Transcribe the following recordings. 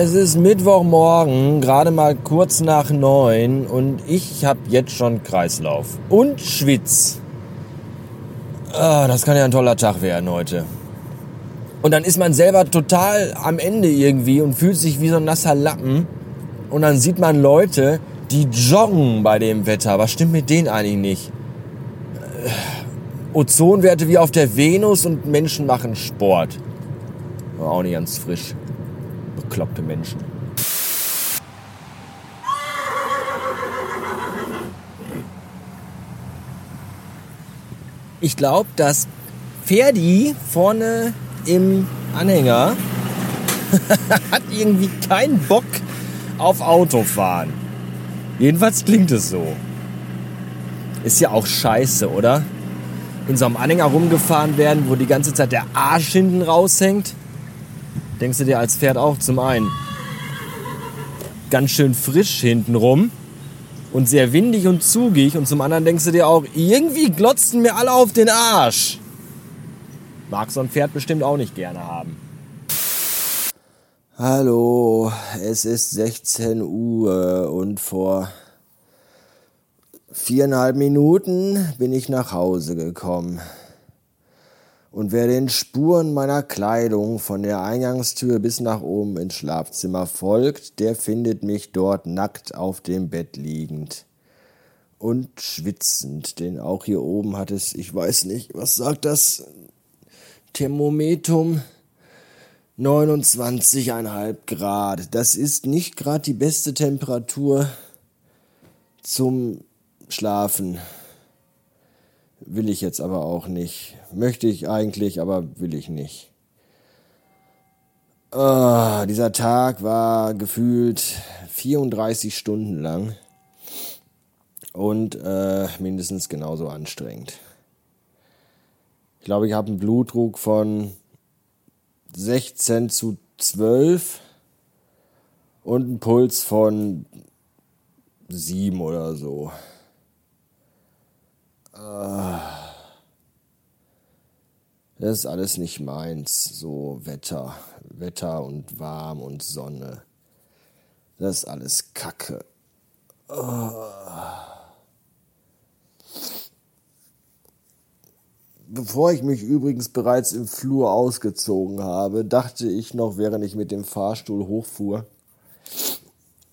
Es ist Mittwochmorgen, gerade mal kurz nach neun und ich habe jetzt schon Kreislauf und Schwitz. Ah, das kann ja ein toller Tag werden heute. Und dann ist man selber total am Ende irgendwie und fühlt sich wie so ein nasser Lappen. Und dann sieht man Leute, die joggen bei dem Wetter. Was stimmt mit denen eigentlich nicht? Äh, Ozonwerte wie auf der Venus und Menschen machen Sport. War auch nicht ganz frisch. Bekloppte Menschen. Ich glaube, dass Ferdi vorne im Anhänger hat irgendwie keinen Bock auf Autofahren. Jedenfalls klingt es so. Ist ja auch scheiße, oder? In so einem Anhänger rumgefahren werden, wo die ganze Zeit der Arsch hinten raushängt. Denkst du dir als Pferd auch zum einen ganz schön frisch hinten rum und sehr windig und zugig und zum anderen denkst du dir auch, irgendwie glotzen mir alle auf den Arsch. Mag so ein Pferd bestimmt auch nicht gerne haben. Hallo, es ist 16 Uhr und vor viereinhalb Minuten bin ich nach Hause gekommen. Und wer den Spuren meiner Kleidung von der Eingangstür bis nach oben ins Schlafzimmer folgt, der findet mich dort nackt auf dem Bett liegend und schwitzend, denn auch hier oben hat es, ich weiß nicht, was sagt das Thermometum? 29,5 Grad. Das ist nicht gerade die beste Temperatur zum Schlafen. Will ich jetzt aber auch nicht. Möchte ich eigentlich, aber will ich nicht. Oh, dieser Tag war gefühlt 34 Stunden lang und äh, mindestens genauso anstrengend. Ich glaube, ich habe einen Blutdruck von 16 zu 12 und einen Puls von 7 oder so. Ah. Das ist alles nicht meins, so Wetter, Wetter und warm und Sonne. Das ist alles Kacke. Oh. Bevor ich mich übrigens bereits im Flur ausgezogen habe, dachte ich noch, während ich mit dem Fahrstuhl hochfuhr,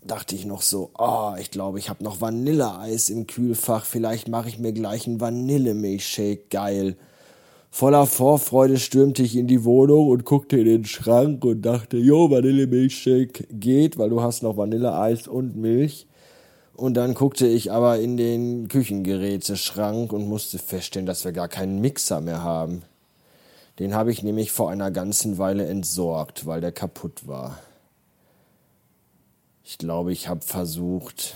dachte ich noch so, oh, ich glaube, ich habe noch Vanilleeis im Kühlfach, vielleicht mache ich mir gleich einen Vanillemilchshake, geil. Voller Vorfreude stürmte ich in die Wohnung und guckte in den Schrank und dachte, jo, Vanillemilchshake geht, weil du hast noch Vanilleeis und Milch. Und dann guckte ich aber in den Küchengeräteschrank und musste feststellen, dass wir gar keinen Mixer mehr haben. Den habe ich nämlich vor einer ganzen Weile entsorgt, weil der kaputt war. Ich glaube, ich habe versucht,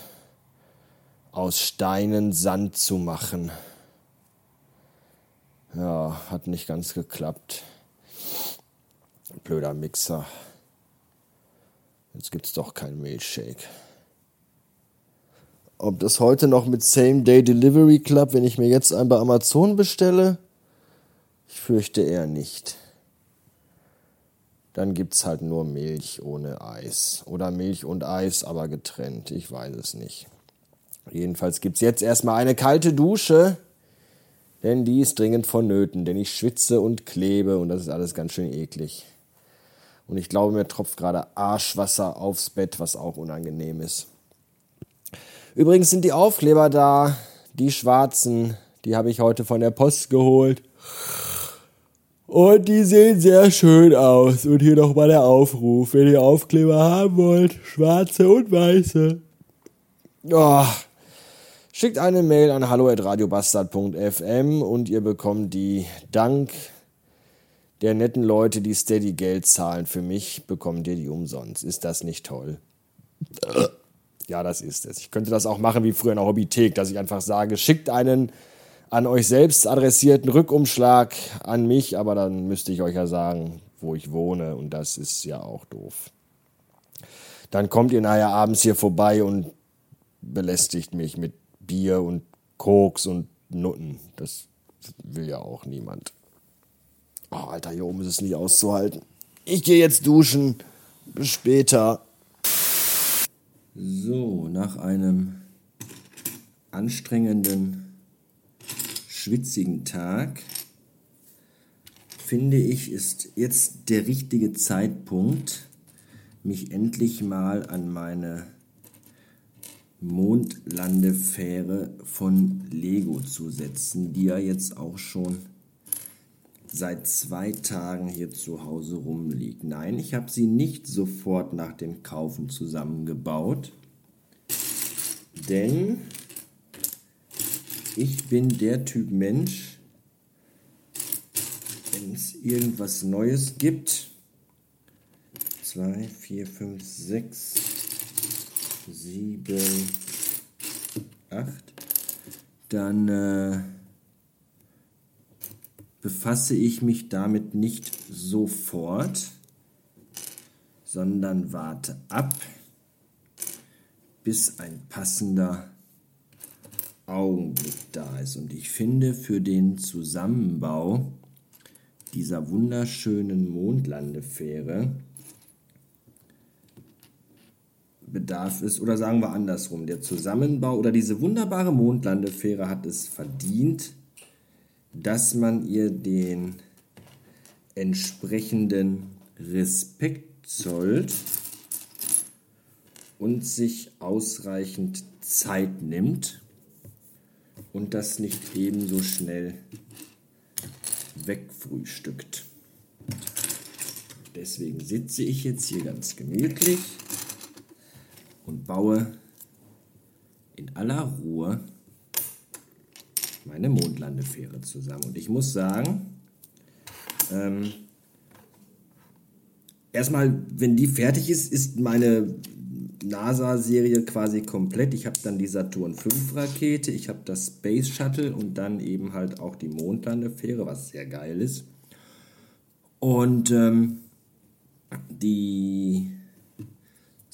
aus Steinen Sand zu machen. Ja, hat nicht ganz geklappt. Blöder Mixer. Jetzt gibt's doch keinen Milchshake. Ob das heute noch mit Same-Day-Delivery klappt, wenn ich mir jetzt einen bei Amazon bestelle? Ich fürchte eher nicht. Dann gibt's halt nur Milch ohne Eis. Oder Milch und Eis, aber getrennt. Ich weiß es nicht. Jedenfalls gibt's jetzt erstmal eine kalte Dusche, denn die ist dringend vonnöten, denn ich schwitze und klebe und das ist alles ganz schön eklig. Und ich glaube, mir tropft gerade Arschwasser aufs Bett, was auch unangenehm ist. Übrigens sind die Aufkleber da, die schwarzen, die habe ich heute von der Post geholt. Und die sehen sehr schön aus. Und hier nochmal der Aufruf, wenn ihr Aufkleber haben wollt, schwarze und weiße. Oh. Schickt eine Mail an hallo@radiobastard.fm und ihr bekommt die dank der netten Leute, die Steady Geld zahlen für mich, bekommt ihr die umsonst. Ist das nicht toll? Ja, das ist es. Ich könnte das auch machen wie früher in der Hobbythek, dass ich einfach sage, schickt einen an euch selbst adressierten Rückumschlag an mich, aber dann müsste ich euch ja sagen, wo ich wohne und das ist ja auch doof. Dann kommt ihr nachher abends hier vorbei und belästigt mich mit Bier und Koks und Nutten. Das will ja auch niemand. Oh, Alter, hier oben ist es nicht auszuhalten. Ich gehe jetzt duschen Bis später. So, nach einem anstrengenden, schwitzigen Tag finde ich, ist jetzt der richtige Zeitpunkt, mich endlich mal an meine Mondlandefähre von Lego zu setzen, die ja jetzt auch schon seit zwei Tagen hier zu Hause rumliegt. Nein, ich habe sie nicht sofort nach dem Kaufen zusammengebaut, denn ich bin der Typ Mensch, wenn es irgendwas Neues gibt, 2, 4, 5, 6, 7, 8, dann äh, befasse ich mich damit nicht sofort, sondern warte ab, bis ein passender Augenblick da ist. Und ich finde für den Zusammenbau dieser wunderschönen Mondlandefähre bedarf es, oder sagen wir andersrum, der Zusammenbau oder diese wunderbare Mondlandefähre hat es verdient, dass man ihr den entsprechenden Respekt zollt und sich ausreichend Zeit nimmt und das nicht ebenso schnell wegfrühstückt. Deswegen sitze ich jetzt hier ganz gemütlich und baue in aller Ruhe meine Mondlandefähre zusammen. Und ich muss sagen, ähm, erstmal, wenn die fertig ist, ist meine NASA-Serie quasi komplett. Ich habe dann die Saturn V Rakete, ich habe das Space Shuttle und dann eben halt auch die Mondlandefähre, was sehr geil ist. Und ähm, die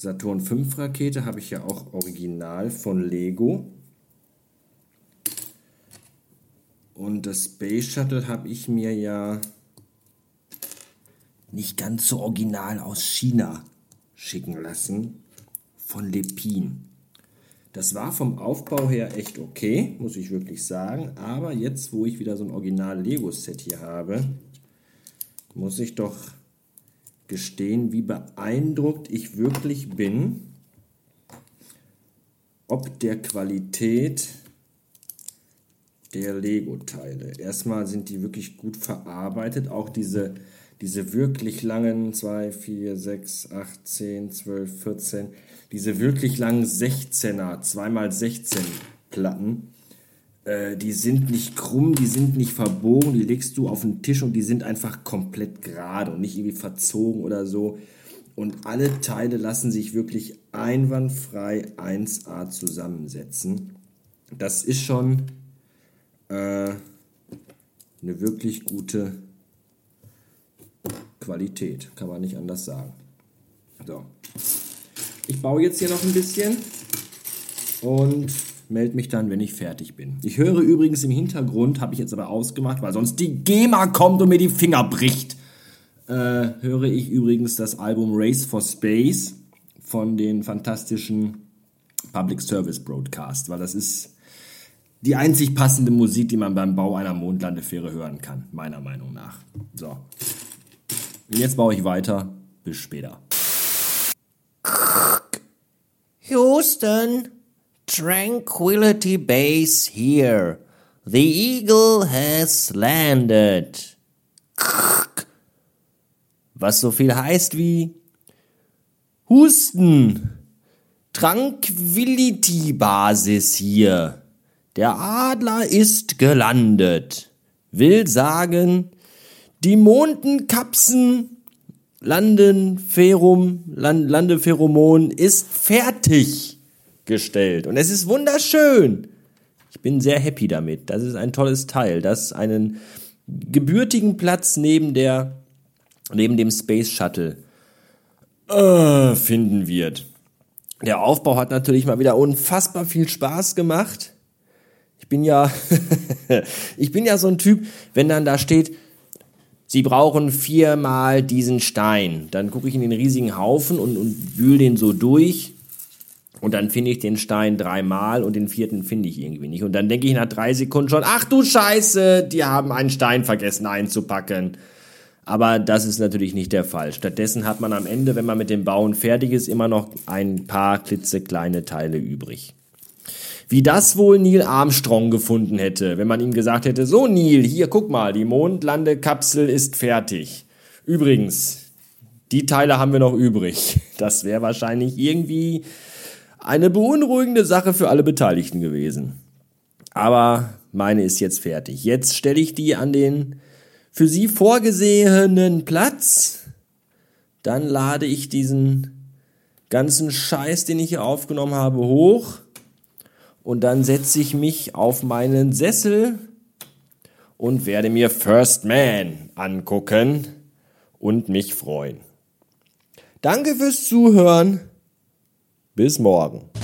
Saturn V Rakete habe ich ja auch original von Lego. Und das Space Shuttle habe ich mir ja nicht ganz so original aus China schicken lassen von Lepin. Das war vom Aufbau her echt okay, muss ich wirklich sagen. Aber jetzt, wo ich wieder so ein Original Lego-Set hier habe, muss ich doch gestehen, wie beeindruckt ich wirklich bin, ob der Qualität der Lego-Teile. Erstmal sind die wirklich gut verarbeitet, auch diese diese wirklich langen 2, 4, 6, 8, 10, 12, 14, diese wirklich langen 16er, 2x16 Platten, äh, die sind nicht krumm, die sind nicht verbogen, die legst du auf den Tisch und die sind einfach komplett gerade und nicht irgendwie verzogen oder so. Und alle Teile lassen sich wirklich einwandfrei 1A zusammensetzen. Das ist schon äh, eine wirklich gute Qualität, kann man nicht anders sagen. So. Ich baue jetzt hier noch ein bisschen und melde mich dann, wenn ich fertig bin. Ich höre übrigens im Hintergrund, habe ich jetzt aber ausgemacht, weil sonst die GEMA kommt und mir die Finger bricht. Äh, höre ich übrigens das Album Race for Space von den fantastischen Public Service Broadcast, weil das ist die einzig passende Musik, die man beim Bau einer Mondlandefähre hören kann, meiner Meinung nach. So. Jetzt baue ich weiter. Bis später. Houston, Tranquility Base here. The Eagle has landed. Was so viel heißt wie Husten. Tranquility Basis hier. Der Adler ist gelandet. Will sagen, die Mondenkapsen Landenferum, Land, Landepheromon ist fertig gestellt. Und es ist wunderschön. Ich bin sehr happy damit. Das ist ein tolles Teil, das einen gebürtigen Platz neben der, neben dem Space Shuttle äh, finden wird. Der Aufbau hat natürlich mal wieder unfassbar viel Spaß gemacht. Ich bin ja, ich bin ja so ein Typ, wenn dann da steht, Sie brauchen viermal diesen Stein. Dann gucke ich in den riesigen Haufen und, und wühl den so durch. Und dann finde ich den Stein dreimal und den vierten finde ich irgendwie nicht. Und dann denke ich nach drei Sekunden schon, ach du Scheiße, die haben einen Stein vergessen einzupacken. Aber das ist natürlich nicht der Fall. Stattdessen hat man am Ende, wenn man mit dem Bauen fertig ist, immer noch ein paar klitzekleine Teile übrig. Wie das wohl Neil Armstrong gefunden hätte, wenn man ihm gesagt hätte, so Neil, hier guck mal, die Mondlandekapsel ist fertig. Übrigens, die Teile haben wir noch übrig. Das wäre wahrscheinlich irgendwie eine beunruhigende Sache für alle Beteiligten gewesen. Aber meine ist jetzt fertig. Jetzt stelle ich die an den für Sie vorgesehenen Platz. Dann lade ich diesen ganzen Scheiß, den ich hier aufgenommen habe, hoch. Und dann setze ich mich auf meinen Sessel und werde mir First Man angucken und mich freuen. Danke fürs Zuhören. Bis morgen.